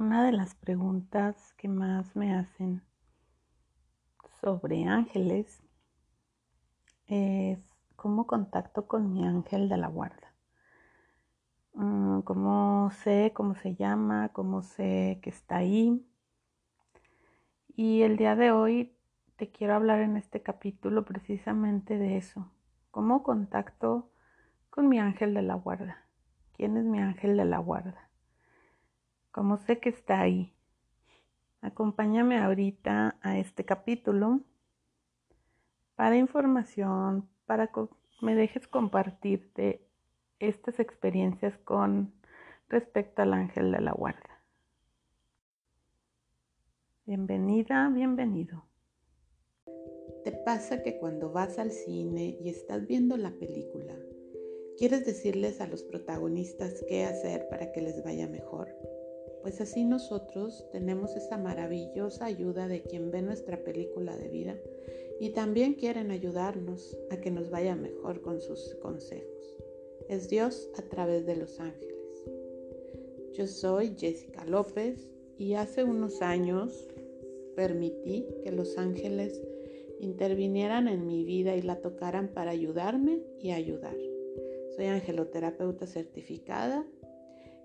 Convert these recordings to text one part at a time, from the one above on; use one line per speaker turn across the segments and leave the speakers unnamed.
Una de las preguntas que más me hacen sobre ángeles es cómo contacto con mi ángel de la guarda. Mm, cómo sé cómo se llama, cómo sé que está ahí. Y el día de hoy te quiero hablar en este capítulo precisamente de eso. ¿Cómo contacto con mi ángel de la guarda? ¿Quién es mi ángel de la guarda? Como sé que está ahí. Acompáñame ahorita a este capítulo para información, para que me dejes compartirte estas experiencias con respecto al ángel de la guarda. Bienvenida, bienvenido.
¿Te pasa que cuando vas al cine y estás viendo la película, quieres decirles a los protagonistas qué hacer para que les vaya mejor? Pues así nosotros tenemos esa maravillosa ayuda de quien ve nuestra película de vida y también quieren ayudarnos a que nos vaya mejor con sus consejos. Es Dios a través de los ángeles. Yo soy Jessica López y hace unos años permití que los ángeles intervinieran en mi vida y la tocaran para ayudarme y ayudar. Soy angeloterapeuta certificada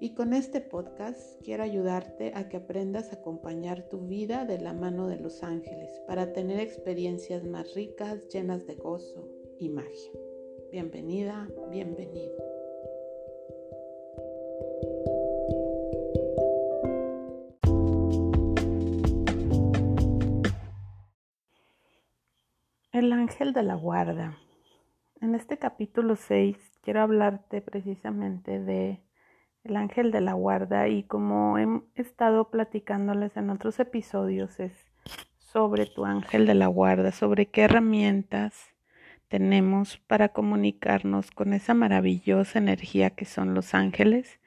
y con este podcast quiero ayudarte a que aprendas a acompañar tu vida de la mano de los ángeles para tener experiencias más ricas, llenas de gozo y magia. Bienvenida, bienvenido.
El ángel de la guarda. En este capítulo 6 quiero hablarte precisamente de el ángel de la guarda y como he estado platicándoles en otros episodios es sobre tu ángel de la guarda, sobre qué herramientas tenemos para comunicarnos con esa maravillosa energía que son los ángeles.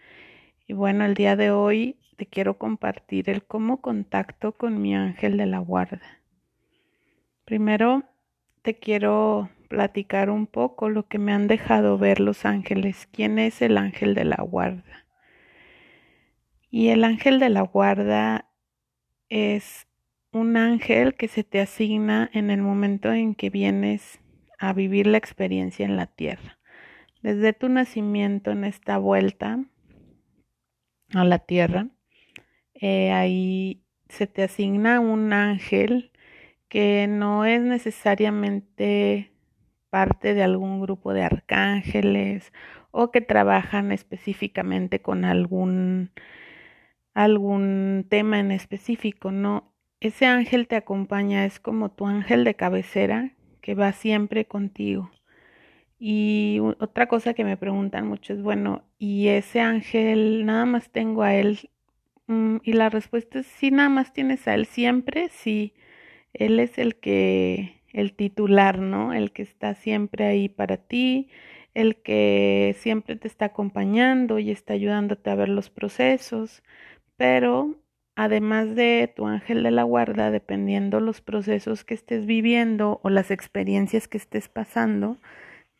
Y bueno, el día de hoy te quiero compartir el cómo contacto con mi ángel de la guarda. Primero te quiero platicar un poco lo que me han dejado ver los ángeles. ¿Quién es el ángel de la guarda? Y el ángel de la guarda es un ángel que se te asigna en el momento en que vienes a vivir la experiencia en la tierra. Desde tu nacimiento en esta vuelta a la tierra, eh, ahí se te asigna un ángel que no es necesariamente parte de algún grupo de arcángeles o que trabajan específicamente con algún algún tema en específico, no. Ese ángel te acompaña, es como tu ángel de cabecera que va siempre contigo. Y otra cosa que me preguntan mucho es, bueno, ¿y ese ángel nada más tengo a él? Mm, y la respuesta es, sí, nada más tienes a él siempre, sí. Él es el que, el titular, ¿no? El que está siempre ahí para ti, el que siempre te está acompañando y está ayudándote a ver los procesos pero además de tu ángel de la guarda, dependiendo los procesos que estés viviendo o las experiencias que estés pasando,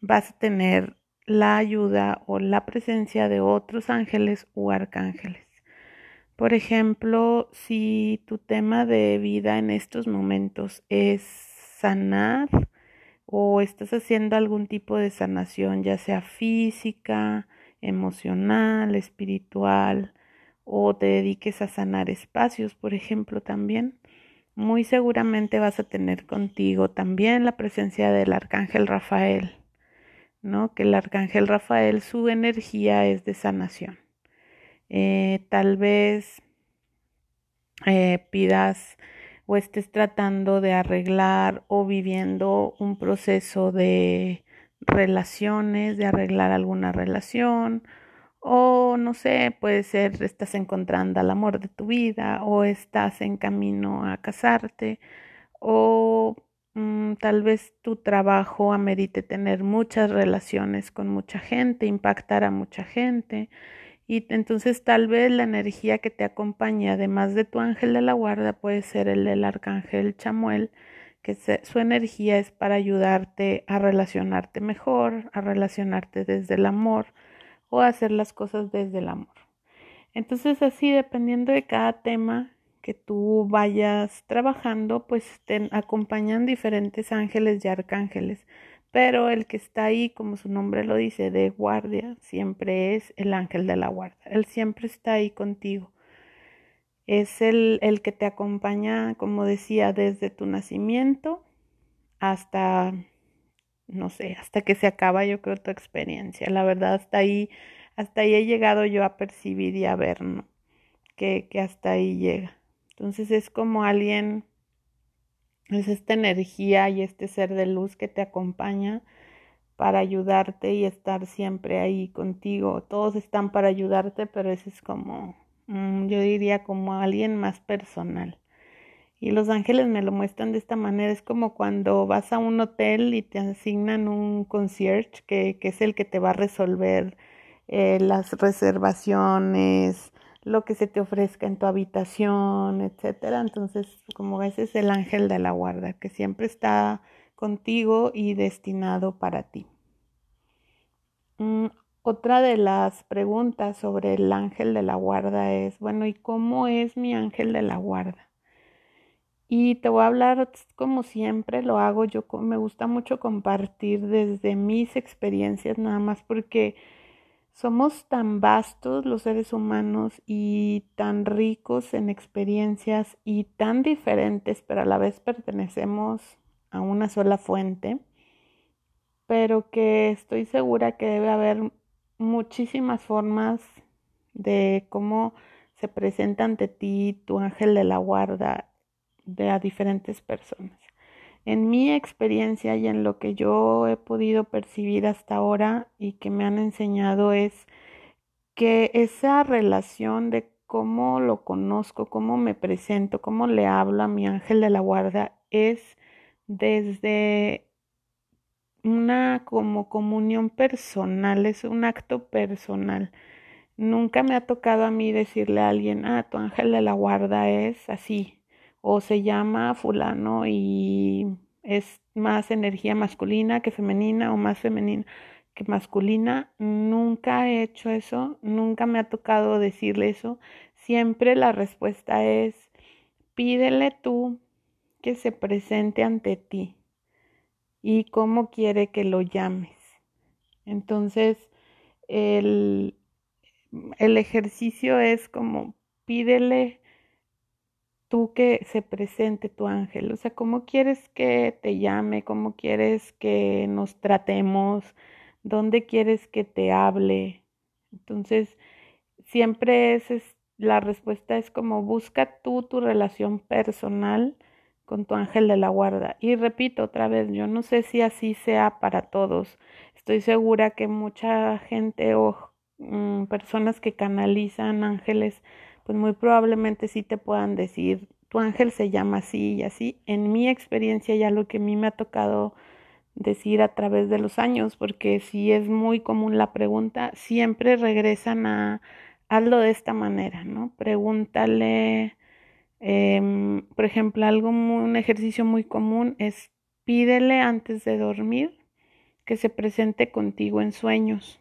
vas a tener la ayuda o la presencia de otros ángeles o arcángeles. Por ejemplo, si tu tema de vida en estos momentos es sanar o estás haciendo algún tipo de sanación, ya sea física, emocional, espiritual, o te dediques a sanar espacios, por ejemplo, también, muy seguramente vas a tener contigo también la presencia del arcángel Rafael, ¿no? Que el arcángel Rafael, su energía es de sanación. Eh, tal vez eh, pidas o estés tratando de arreglar o viviendo un proceso de relaciones, de arreglar alguna relación o no sé, puede ser estás encontrando al amor de tu vida o estás en camino a casarte o mm, tal vez tu trabajo amerite tener muchas relaciones con mucha gente, impactar a mucha gente. Y entonces tal vez la energía que te acompaña, además de tu ángel de la guarda, puede ser el del arcángel Chamuel, que su energía es para ayudarte a relacionarte mejor, a relacionarte desde el amor, o hacer las cosas desde el amor. Entonces así, dependiendo de cada tema que tú vayas trabajando, pues te acompañan diferentes ángeles y arcángeles. Pero el que está ahí, como su nombre lo dice, de guardia, siempre es el ángel de la guarda. Él siempre está ahí contigo. Es el, el que te acompaña, como decía, desde tu nacimiento hasta, no sé, hasta que se acaba, yo creo, tu experiencia. La verdad, hasta ahí hasta ahí he llegado yo a percibir y a ver, ¿no? Que, que hasta ahí llega. Entonces es como alguien, es esta energía y este ser de luz que te acompaña para ayudarte y estar siempre ahí contigo. Todos están para ayudarte, pero ese es como, mm, yo diría como alguien más personal. Y los ángeles me lo muestran de esta manera. Es como cuando vas a un hotel y te asignan un concierge que, que es el que te va a resolver eh, las reservaciones, lo que se te ofrezca en tu habitación, etcétera. Entonces, como ves, es el ángel de la guarda que siempre está contigo y destinado para ti. Mm, otra de las preguntas sobre el ángel de la guarda es, bueno, ¿y cómo es mi ángel de la guarda? Y te voy a hablar como siempre lo hago, yo me gusta mucho compartir desde mis experiencias nada más porque somos tan vastos los seres humanos y tan ricos en experiencias y tan diferentes, pero a la vez pertenecemos a una sola fuente, pero que estoy segura que debe haber muchísimas formas de cómo se presenta ante ti tu ángel de la guarda de a diferentes personas. En mi experiencia y en lo que yo he podido percibir hasta ahora y que me han enseñado es que esa relación de cómo lo conozco, cómo me presento, cómo le hablo a mi ángel de la guarda es desde una como comunión personal, es un acto personal. Nunca me ha tocado a mí decirle a alguien, ah, tu ángel de la guarda es así, o se llama fulano y es más energía masculina que femenina o más femenina que masculina. Nunca he hecho eso, nunca me ha tocado decirle eso. Siempre la respuesta es, pídele tú que se presente ante ti y cómo quiere que lo llames. Entonces, el, el ejercicio es como pídele tú que se presente tu ángel, o sea, cómo quieres que te llame, cómo quieres que nos tratemos, dónde quieres que te hable. Entonces, siempre es, la respuesta es como busca tú tu relación personal con tu ángel de la guarda. Y repito otra vez, yo no sé si así sea para todos. Estoy segura que mucha gente o mm, personas que canalizan ángeles pues muy probablemente sí te puedan decir, tu ángel se llama así y así. En mi experiencia ya lo que a mí me ha tocado decir a través de los años, porque si es muy común la pregunta, siempre regresan a hazlo de esta manera, ¿no? Pregúntale, em, por ejemplo, algo un ejercicio muy común es pídele antes de dormir que se presente contigo en sueños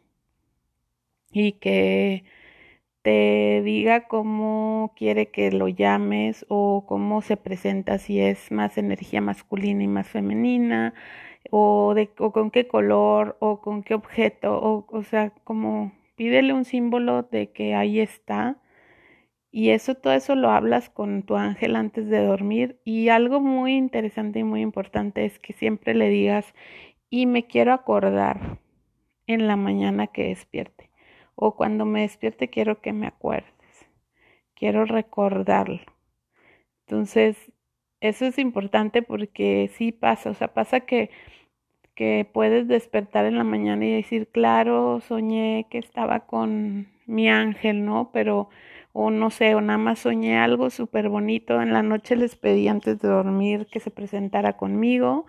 y que te diga cómo quiere que lo llames o cómo se presenta, si es más energía masculina y más femenina, o, de, o con qué color, o con qué objeto, o, o sea, como pídele un símbolo de que ahí está. Y eso, todo eso lo hablas con tu ángel antes de dormir. Y algo muy interesante y muy importante es que siempre le digas, y me quiero acordar en la mañana que despierte o cuando me despierte quiero que me acuerdes, quiero recordarlo. Entonces, eso es importante porque sí pasa, o sea, pasa que, que puedes despertar en la mañana y decir, claro, soñé que estaba con mi ángel, ¿no? Pero, o no sé, o nada más soñé algo súper bonito, en la noche les pedí antes de dormir que se presentara conmigo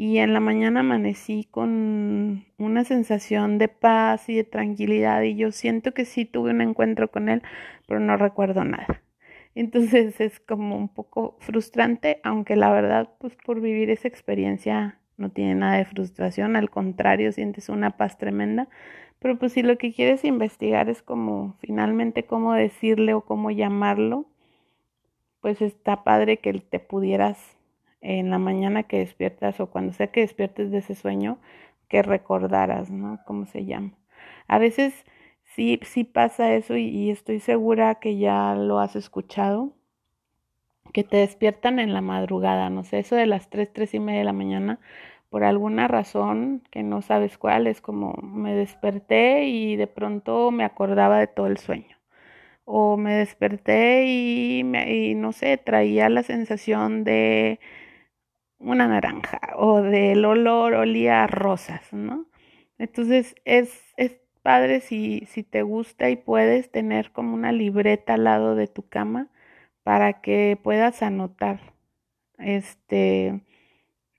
y en la mañana amanecí con una sensación de paz y de tranquilidad y yo siento que sí tuve un encuentro con él, pero no recuerdo nada. Entonces es como un poco frustrante, aunque la verdad, pues por vivir esa experiencia no tiene nada de frustración, al contrario, sientes una paz tremenda. Pero pues si lo que quieres investigar es como finalmente cómo decirle o cómo llamarlo, pues está padre que te pudieras en la mañana que despiertas o cuando sea que despiertes de ese sueño, que recordaras, ¿no? ¿Cómo se llama? A veces sí, sí pasa eso y, y estoy segura que ya lo has escuchado, que te despiertan en la madrugada, no sé, eso de las 3, 3 y media de la mañana, por alguna razón que no sabes cuál, es como me desperté y de pronto me acordaba de todo el sueño. O me desperté y, me, y no sé, traía la sensación de una naranja o del olor olía a rosas, ¿no? Entonces es, es padre si, si te gusta y puedes tener como una libreta al lado de tu cama para que puedas anotar este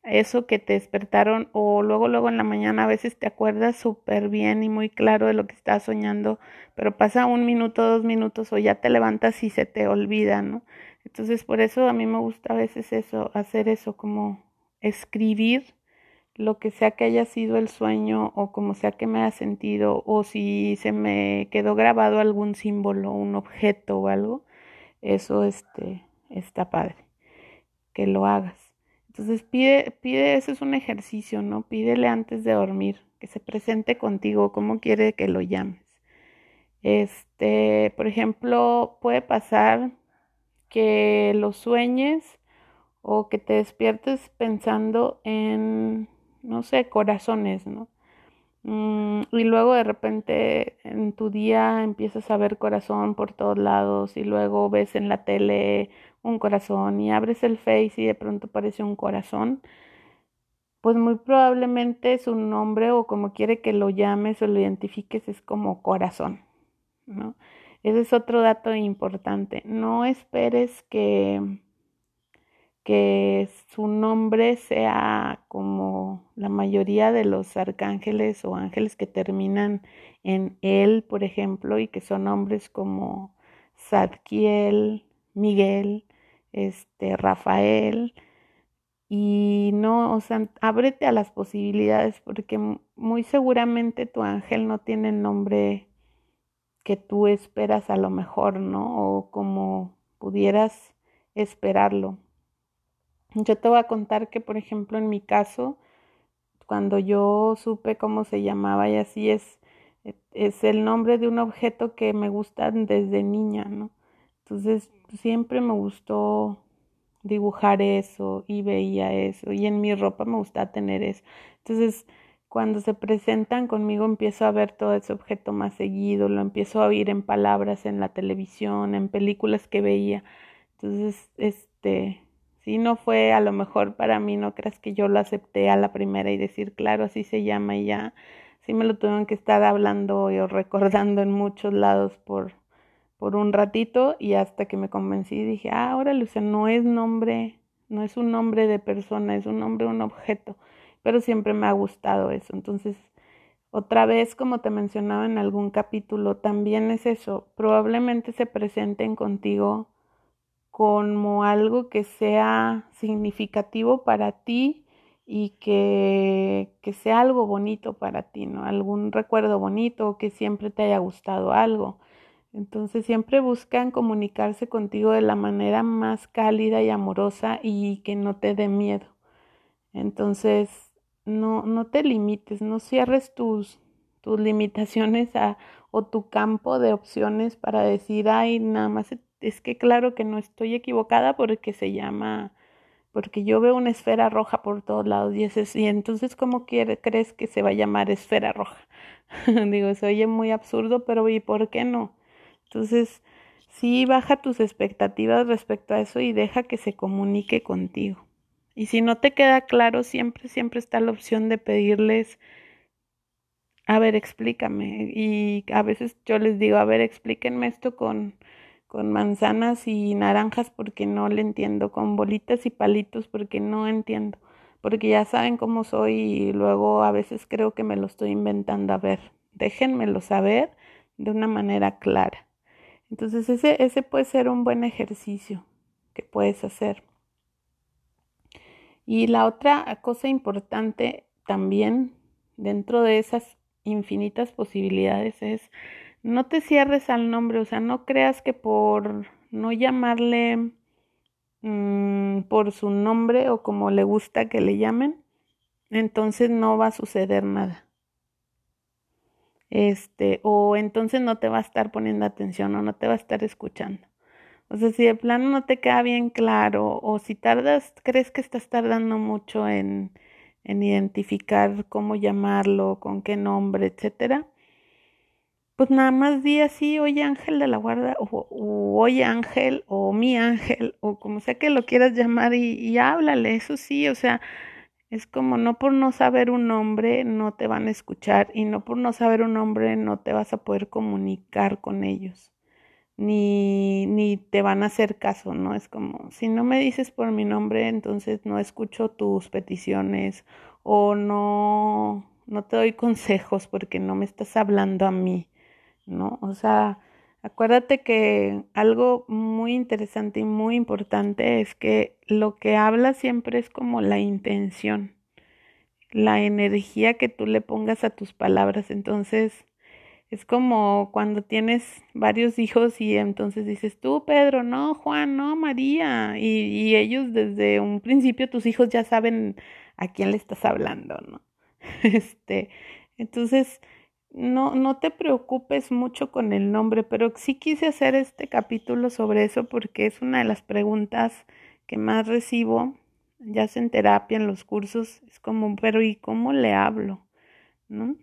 eso que te despertaron o luego luego en la mañana a veces te acuerdas súper bien y muy claro de lo que estás soñando, pero pasa un minuto, dos minutos o ya te levantas y se te olvida, ¿no? Entonces por eso a mí me gusta a veces eso, hacer eso, como escribir lo que sea que haya sido el sueño o como sea que me haya sentido o si se me quedó grabado algún símbolo, un objeto o algo, eso este, está padre, que lo hagas. Entonces pide, pide, eso es un ejercicio, ¿no? Pídele antes de dormir, que se presente contigo, cómo quiere que lo llames. Este, por ejemplo, puede pasar que lo sueñes o que te despiertes pensando en, no sé, corazones, ¿no? Mm, y luego de repente en tu día empiezas a ver corazón por todos lados y luego ves en la tele un corazón y abres el face y de pronto aparece un corazón, pues muy probablemente su nombre o como quiere que lo llames o lo identifiques es como corazón, ¿no? Ese es otro dato importante. No esperes que que su nombre sea como la mayoría de los arcángeles o ángeles que terminan en él, por ejemplo, y que son nombres como Zadkiel, Miguel, este, Rafael, y no, o sea, ábrete a las posibilidades porque muy seguramente tu ángel no tiene nombre que tú esperas a lo mejor, ¿no? O como pudieras esperarlo. Yo te voy a contar que, por ejemplo, en mi caso, cuando yo supe cómo se llamaba y así es, e, es el nombre de un objeto que me gusta desde niña, ¿no? Entonces, siempre me gustó dibujar eso y veía eso y en mi ropa me gusta tener eso. Entonces, cuando se presentan conmigo empiezo a ver todo ese objeto más seguido, lo empiezo a oír en palabras en la televisión, en películas que veía. Entonces, este, si no fue a lo mejor para mí, no creas que yo lo acepté a la primera y decir, claro, así se llama y ya. Sí me lo tuvieron que estar hablando o recordando en muchos lados por, por un ratito y hasta que me convencí dije, ah, ahora Lucia, no es nombre, no es un nombre de persona, es un nombre, un objeto. Pero siempre me ha gustado eso. Entonces, otra vez, como te mencionaba en algún capítulo, también es eso. Probablemente se presenten contigo como algo que sea significativo para ti y que, que, sea algo bonito para ti, ¿no? Algún recuerdo bonito que siempre te haya gustado algo. Entonces siempre buscan comunicarse contigo de la manera más cálida y amorosa y que no te dé miedo. Entonces, no, no te limites, no cierres tus, tus limitaciones a, o tu campo de opciones para decir, ay, nada más es que claro que no estoy equivocada porque se llama, porque yo veo una esfera roja por todos lados y, y entonces ¿cómo crees que se va a llamar esfera roja? Digo, se oye muy absurdo, pero ¿y por qué no? Entonces, sí, baja tus expectativas respecto a eso y deja que se comunique contigo. Y si no te queda claro, siempre, siempre está la opción de pedirles, a ver, explícame. Y a veces yo les digo, a ver, explíquenme esto con con manzanas y naranjas porque no le entiendo, con bolitas y palitos porque no entiendo, porque ya saben cómo soy y luego a veces creo que me lo estoy inventando. A ver, déjenmelo saber de una manera clara. Entonces ese, ese puede ser un buen ejercicio que puedes hacer. Y la otra cosa importante también dentro de esas infinitas posibilidades es no te cierres al nombre, o sea, no creas que por no llamarle mm, por su nombre o como le gusta que le llamen, entonces no va a suceder nada. Este, o entonces no te va a estar poniendo atención o no te va a estar escuchando. O sea, si de plano no te queda bien claro o si tardas, crees que estás tardando mucho en, en identificar cómo llamarlo, con qué nombre, etcétera, pues nada más di así, oye ángel de la guarda, o, oye ángel, o mi ángel, o como sea que lo quieras llamar, y, y háblale, eso sí, o sea, es como no por no saber un nombre no te van a escuchar, y no por no saber un nombre no te vas a poder comunicar con ellos ni, ni te van a hacer caso, ¿no? Es como, si no me dices por mi nombre, entonces no escucho tus peticiones o no, no te doy consejos porque no me estás hablando a mí, ¿no? O sea, acuérdate que algo muy interesante y muy importante es que lo que habla siempre es como la intención, la energía que tú le pongas a tus palabras. Entonces, es como cuando tienes varios hijos y entonces dices tú, Pedro, no, Juan, no, María. Y, y ellos desde un principio, tus hijos ya saben a quién le estás hablando, ¿no? Este, entonces, no, no te preocupes mucho con el nombre, pero sí quise hacer este capítulo sobre eso porque es una de las preguntas que más recibo, ya sea en terapia, en los cursos, es como, pero ¿y cómo le hablo? ¿No?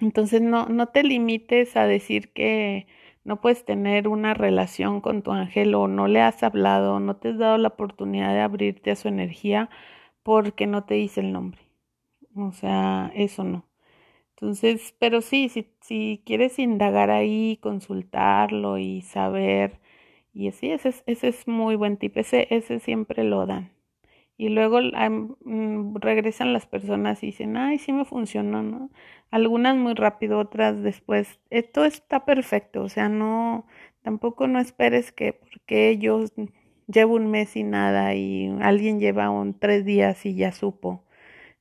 Entonces no, no te limites a decir que no puedes tener una relación con tu ángel o no le has hablado, no te has dado la oportunidad de abrirte a su energía porque no te dice el nombre. O sea, eso no. Entonces, pero sí, si, si quieres indagar ahí, consultarlo y saber, y así, ese es, ese es muy buen tip, ese, ese siempre lo dan. Y luego mm, regresan las personas y dicen, ay, sí me funcionó, ¿no? Algunas muy rápido, otras después. Esto está perfecto, o sea, no, tampoco no esperes que porque yo llevo un mes y nada y alguien lleva tres días y ya supo.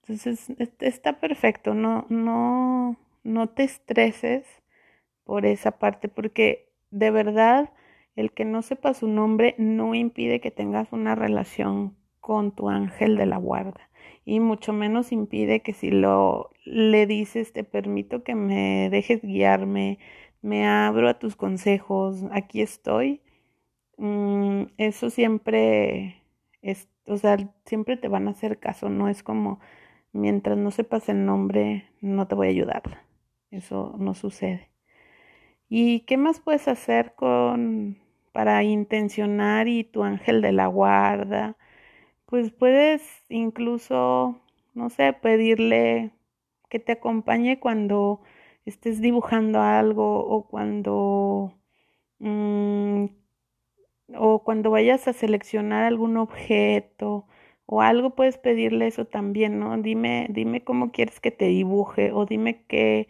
Entonces, está perfecto, no, no, no te estreses por esa parte, porque de verdad el que no sepa su nombre no impide que tengas una relación con tu ángel de la guarda y mucho menos impide que si lo le dices te permito que me dejes guiarme, me abro a tus consejos, aquí estoy, mm, eso siempre es, o sea, siempre te van a hacer caso, no es como mientras no sepas el nombre no te voy a ayudar, eso no sucede. ¿Y qué más puedes hacer con para intencionar y tu ángel de la guarda? Pues puedes incluso, no sé, pedirle que te acompañe cuando estés dibujando algo o cuando mm, o cuando vayas a seleccionar algún objeto o algo puedes pedirle eso también, ¿no? Dime, dime cómo quieres que te dibuje o dime qué,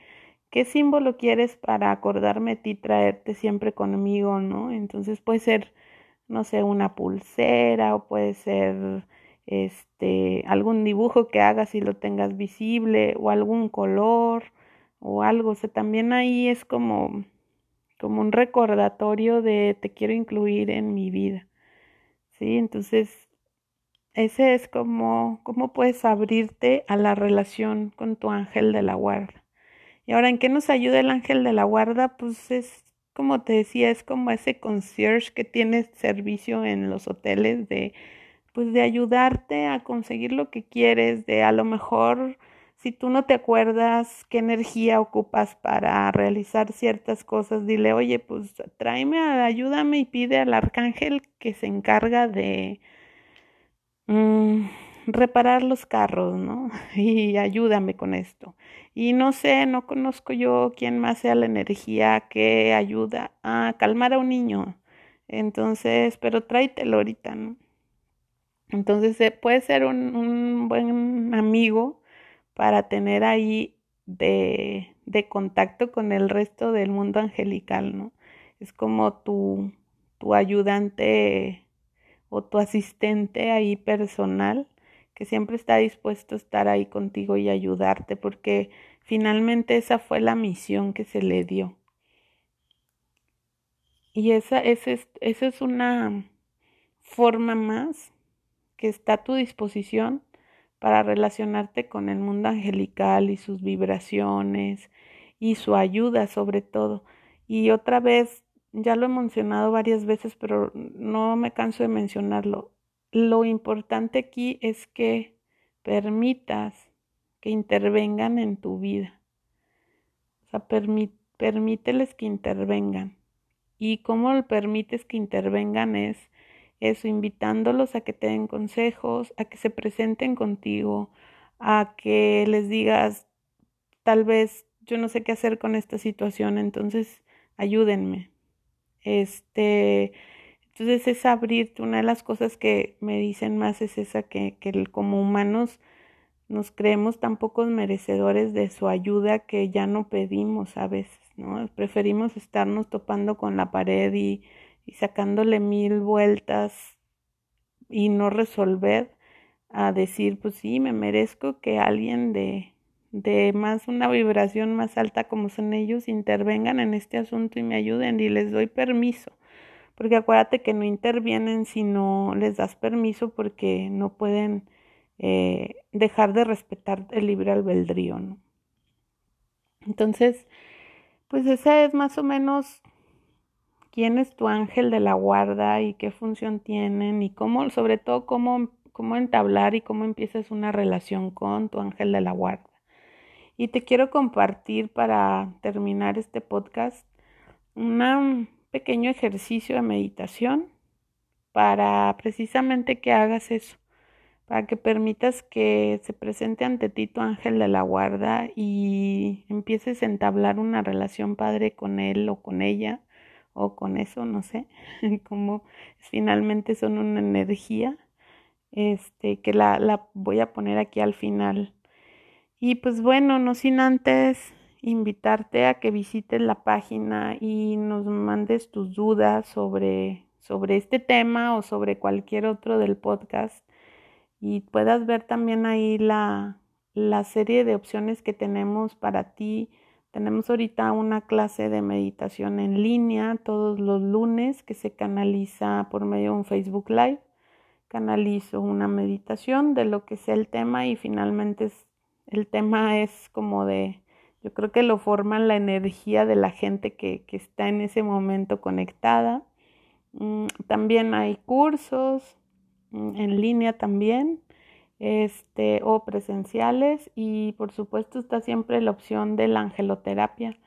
qué símbolo quieres para acordarme de ti, traerte siempre conmigo, ¿no? Entonces puede ser no sé, una pulsera o puede ser este algún dibujo que hagas y lo tengas visible o algún color o algo, o sea, también ahí es como como un recordatorio de te quiero incluir en mi vida. ¿Sí? Entonces, ese es como cómo puedes abrirte a la relación con tu ángel de la guarda. Y ahora, ¿en qué nos ayuda el ángel de la guarda? Pues es como te decía, es como ese concierge que tiene servicio en los hoteles de, pues de ayudarte a conseguir lo que quieres, de a lo mejor si tú no te acuerdas qué energía ocupas para realizar ciertas cosas, dile, oye, pues tráeme, ayúdame y pide al arcángel que se encarga de... Mm, reparar los carros, ¿no? Y ayúdame con esto. Y no sé, no conozco yo quién más sea la energía que ayuda a calmar a un niño. Entonces, pero tráetelo ahorita, ¿no? Entonces, eh, puede ser un, un, buen amigo para tener ahí de, de contacto con el resto del mundo angelical, ¿no? Es como tu, tu ayudante o tu asistente ahí personal que siempre está dispuesto a estar ahí contigo y ayudarte, porque finalmente esa fue la misión que se le dio. Y esa, es, esa es una forma más que está a tu disposición para relacionarte con el mundo angelical y sus vibraciones y su ayuda sobre todo. Y otra vez, ya lo he mencionado varias veces, pero no me canso de mencionarlo. Lo importante aquí es que permitas que intervengan en tu vida. O sea, permíteles que intervengan. ¿Y cómo permites que intervengan? Es eso, invitándolos a que te den consejos, a que se presenten contigo, a que les digas, tal vez yo no sé qué hacer con esta situación, entonces ayúdenme. Este, entonces es abrirte. Una de las cosas que me dicen más es esa que, que como humanos nos creemos tan pocos merecedores de su ayuda que ya no pedimos a veces, ¿no? Preferimos estarnos topando con la pared y y sacándole mil vueltas y no resolver a decir, pues sí, me merezco que alguien de, de más una vibración más alta como son ellos intervengan en este asunto y me ayuden y les doy permiso. Porque acuérdate que no intervienen si no les das permiso porque no pueden eh, dejar de respetar el libre albedrío, ¿no? Entonces, pues esa es más o menos quién es tu ángel de la guarda y qué función tienen y cómo, sobre todo, cómo, cómo entablar y cómo empiezas una relación con tu ángel de la guarda. Y te quiero compartir para terminar este podcast un pequeño ejercicio de meditación para precisamente que hagas eso, para que permitas que se presente ante ti tu ángel de la guarda y empieces a entablar una relación padre con él o con ella o con eso, no sé, como finalmente son una energía, este, que la, la voy a poner aquí al final. Y pues bueno, no sin antes invitarte a que visites la página y nos mandes tus dudas sobre, sobre este tema o sobre cualquier otro del podcast y puedas ver también ahí la, la serie de opciones que tenemos para ti tenemos ahorita una clase de meditación en línea todos los lunes que se canaliza por medio de un Facebook Live. Canalizo una meditación de lo que sea el tema y finalmente el tema es como de, yo creo que lo forma la energía de la gente que, que está en ese momento conectada. Mm, también hay cursos mm, en línea también este, o presenciales y por supuesto está siempre la opción de la angeloterapia,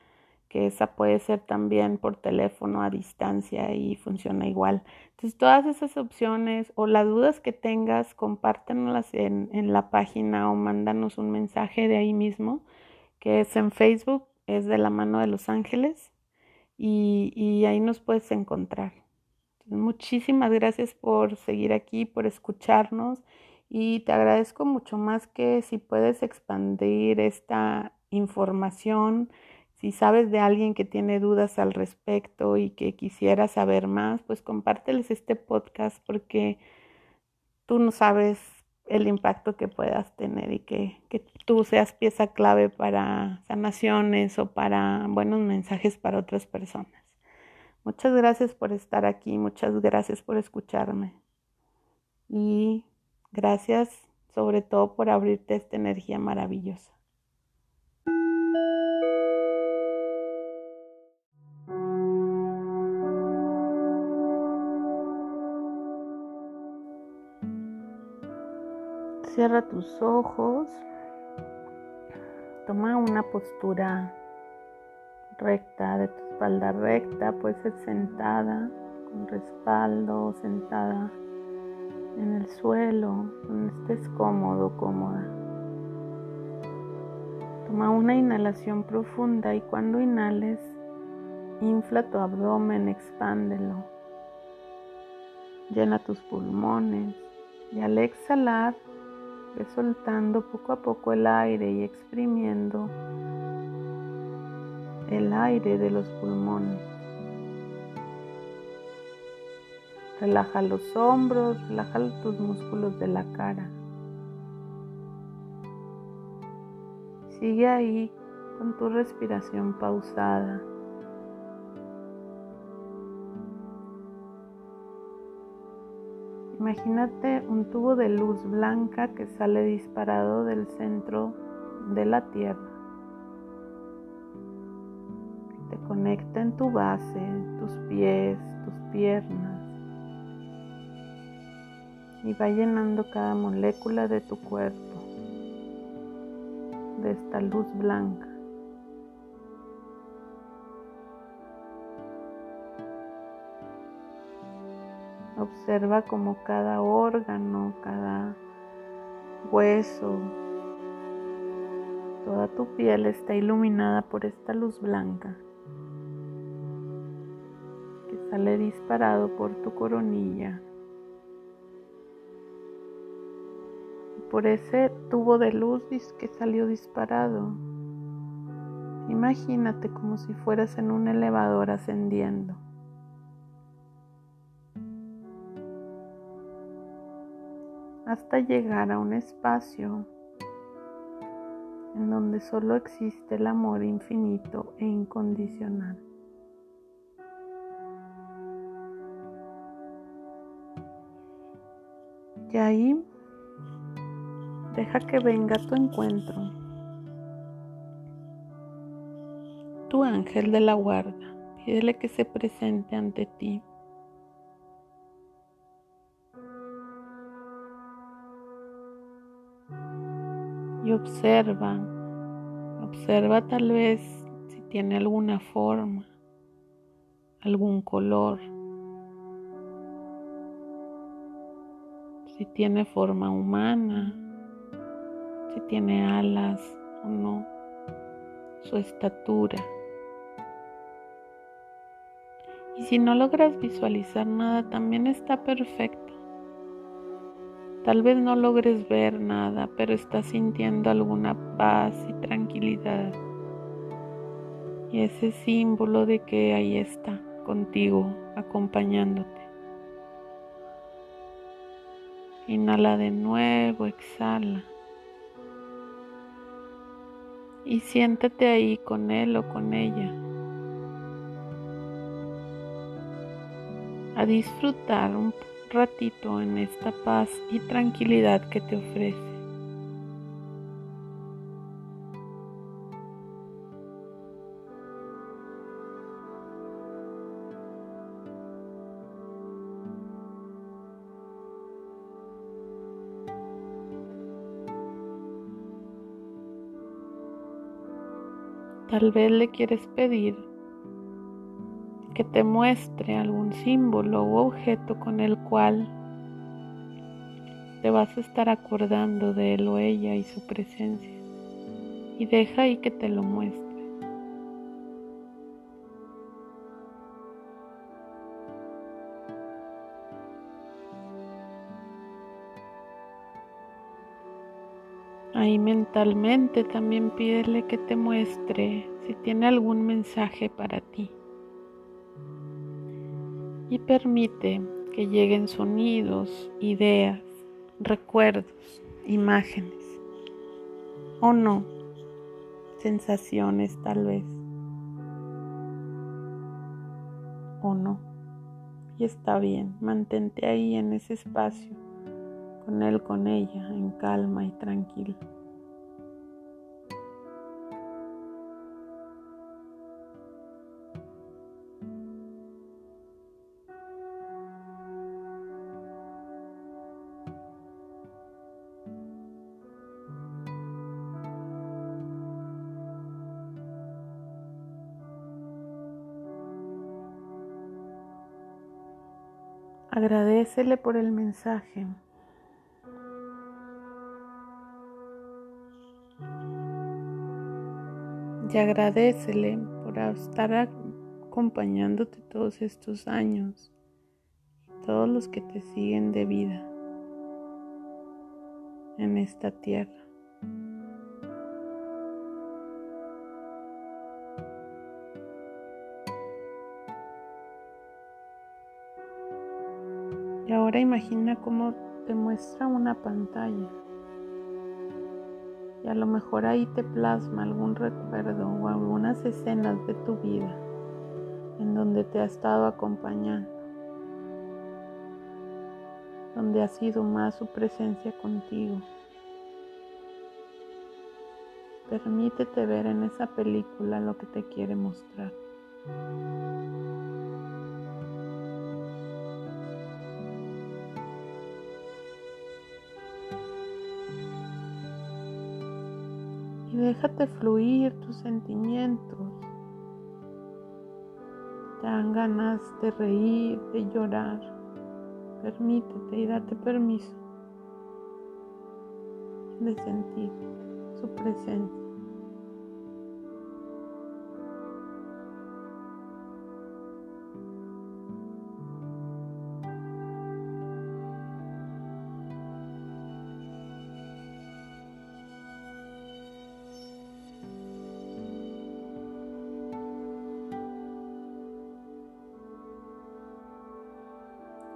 que esa puede ser también por teléfono a distancia y funciona igual. Entonces todas esas opciones o las dudas que tengas, compártenoslas en, en la página o mándanos un mensaje de ahí mismo, que es en Facebook, es de la mano de los ángeles y, ahí nos puedes encontrar. muchísimas gracias por seguir aquí, por escucharnos y te agradezco mucho más que si puedes expandir esta información, si sabes de alguien que tiene dudas al respecto y que quisiera saber más, pues compárteles este podcast porque tú no sabes el impacto que puedas tener y que, que tú seas pieza clave para sanaciones o para buenos mensajes para otras personas. Muchas gracias por estar aquí, muchas gracias por escucharme. Y Gracias sobre todo por abrirte esta energía maravillosa. Cierra tus ojos. Toma una postura recta de tu espalda recta. Puede ser sentada con respaldo, sentada en el suelo, donde estés cómodo, cómoda. Toma una inhalación profunda y cuando inhales, infla tu abdomen, expándelo. Llena tus pulmones y al exhalar, Ve soltando poco a poco el aire y exprimiendo el aire de los pulmones. Relaja los hombros, relaja tus músculos de la cara. Sigue ahí con tu respiración pausada. Imagínate un tubo de luz blanca que sale disparado del centro de la Tierra. Te conecta en tu base, tus pies, tus piernas. Y va llenando cada molécula de tu cuerpo de esta luz blanca. Observa como cada órgano, cada hueso, toda tu piel está iluminada por esta luz blanca que sale disparado por tu coronilla. por ese tubo de luz que salió disparado. Imagínate como si fueras en un elevador ascendiendo. Hasta llegar a un espacio en donde solo existe el amor infinito e incondicional. Y ahí deja que venga tu encuentro, tu ángel de la guarda, pídele que se presente ante ti. Y observa, observa tal vez si tiene alguna forma, algún color, si tiene forma humana, si tiene alas o no, su estatura. Y si no logras visualizar nada, también está perfecto. Tal vez no logres ver nada, pero estás sintiendo alguna paz y tranquilidad. Y ese símbolo de que ahí está contigo, acompañándote. Inhala de nuevo, exhala. Y siéntate ahí con él o con ella. A disfrutar un poco ratito en esta paz y tranquilidad que te ofrece. Tal vez le quieres pedir que te muestre algún símbolo u objeto con el cual te vas a estar acordando de él o ella y su presencia. Y deja ahí que te lo muestre. Ahí mentalmente también pídele que te muestre si tiene algún mensaje para ti y permite que lleguen sonidos, ideas, recuerdos, imágenes o no, sensaciones tal vez o no. Y está bien, mantente ahí en ese espacio, con él, con ella, en calma y tranquilo. Agradecele por el mensaje. Y agradecele por estar acompañándote todos estos años y todos los que te siguen de vida en esta tierra. Ahora imagina cómo te muestra una pantalla. Y a lo mejor ahí te plasma algún recuerdo o algunas escenas de tu vida en donde te ha estado acompañando, donde ha sido más su presencia contigo. Permítete ver en esa película lo que te quiere mostrar. Y déjate fluir tus sentimientos. Te dan ganas de reír, de llorar. Permítete y date permiso de sentir su presencia.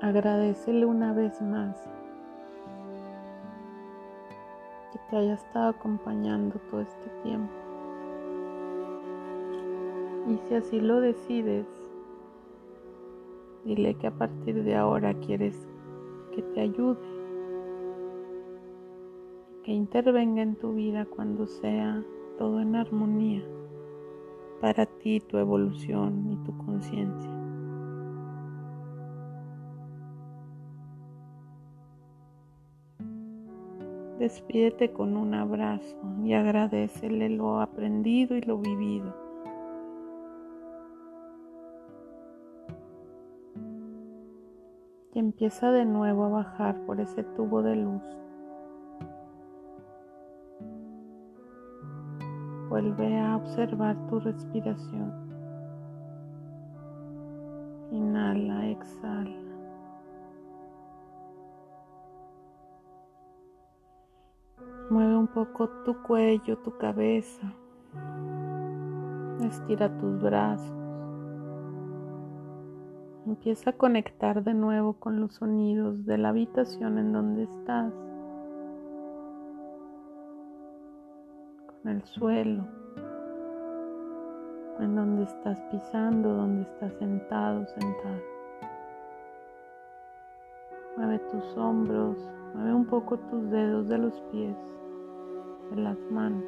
Agradecele una vez más que te haya estado acompañando todo este tiempo. Y si así lo decides, dile que a partir de ahora quieres que te ayude, que intervenga en tu vida cuando sea todo en armonía para ti, tu evolución y tu conciencia. Despídete con un abrazo y agradecele lo aprendido y lo vivido. Y empieza de nuevo a bajar por ese tubo de luz. Vuelve a observar tu respiración. Inhala, exhala. Mueve un poco tu cuello, tu cabeza. Estira tus brazos. Empieza a conectar de nuevo con los sonidos de la habitación en donde estás. Con el suelo. En donde estás pisando, donde estás sentado, sentado. Mueve tus hombros, mueve un poco tus dedos de los pies de las manos.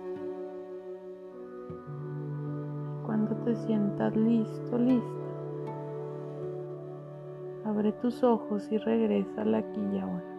Cuando te sientas listo, lista, abre tus ojos y regresa al aquí y ahora.